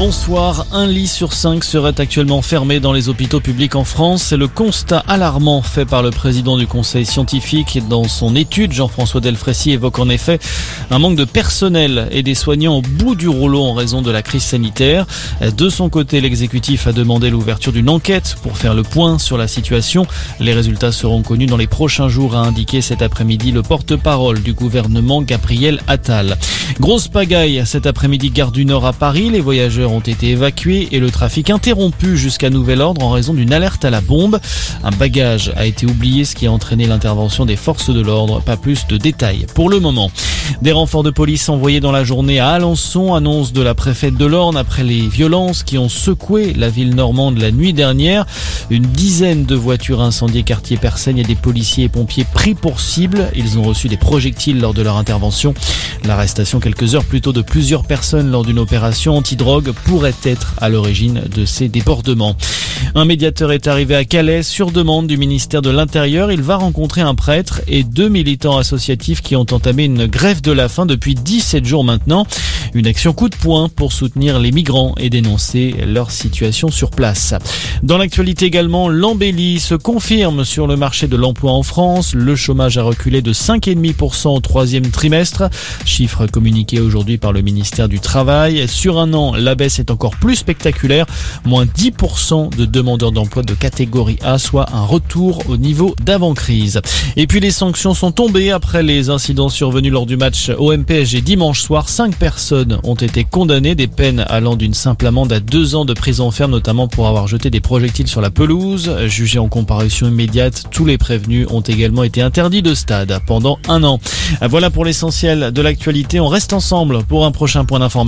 Bonsoir. Un lit sur cinq serait actuellement fermé dans les hôpitaux publics en France. C'est le constat alarmant fait par le président du conseil scientifique. Dans son étude, Jean-François Delfrécy évoque en effet un manque de personnel et des soignants au bout du rouleau en raison de la crise sanitaire. De son côté, l'exécutif a demandé l'ouverture d'une enquête pour faire le point sur la situation. Les résultats seront connus dans les prochains jours, a indiqué cet après-midi le porte-parole du gouvernement, Gabriel Attal. Grosse pagaille cet après-midi, gare du Nord à Paris. Les voyageurs ont été évacués et le trafic interrompu jusqu'à nouvel ordre en raison d'une alerte à la bombe. Un bagage a été oublié, ce qui a entraîné l'intervention des forces de l'ordre. Pas plus de détails pour le moment. Des renforts de police envoyés dans la journée à Alençon, annonce de la préfète de l'Orne après les violences qui ont secoué la ville normande la nuit dernière. Une dizaine de voitures incendiées quartier Persaigne et des policiers et pompiers pris pour cible. Ils ont reçu des projectiles lors de leur intervention. L'arrestation quelques heures plus tôt de plusieurs personnes lors d'une opération anti-drogue pourrait être à l'origine de ces débordements. Un médiateur est arrivé à Calais sur demande du ministère de l'Intérieur. Il va rencontrer un prêtre et deux militants associatifs qui ont entamé une grève de la faim depuis 17 jours maintenant. Une action coup de poing pour soutenir les migrants et dénoncer leur situation sur place. Dans l'actualité également, l'embellie se confirme sur le marché de l'emploi en France. Le chômage a reculé de 5,5% au troisième trimestre. Chiffre communiqué aujourd'hui par le ministère du Travail. Sur un an, la baisse est encore plus spectaculaire. Moins 10% de demandeurs d'emploi de catégorie A, soit un retour au niveau d'avant-crise. Et puis les sanctions sont tombées après les incidents survenus lors du match OMPSG dimanche soir. Cinq ont été condamnées, des peines allant d'une simple amende à deux ans de prison ferme, notamment pour avoir jeté des projectiles sur la pelouse. Jugés en comparution immédiate, tous les prévenus ont également été interdits de stade pendant un an. Voilà pour l'essentiel de l'actualité. On reste ensemble pour un prochain point d'information.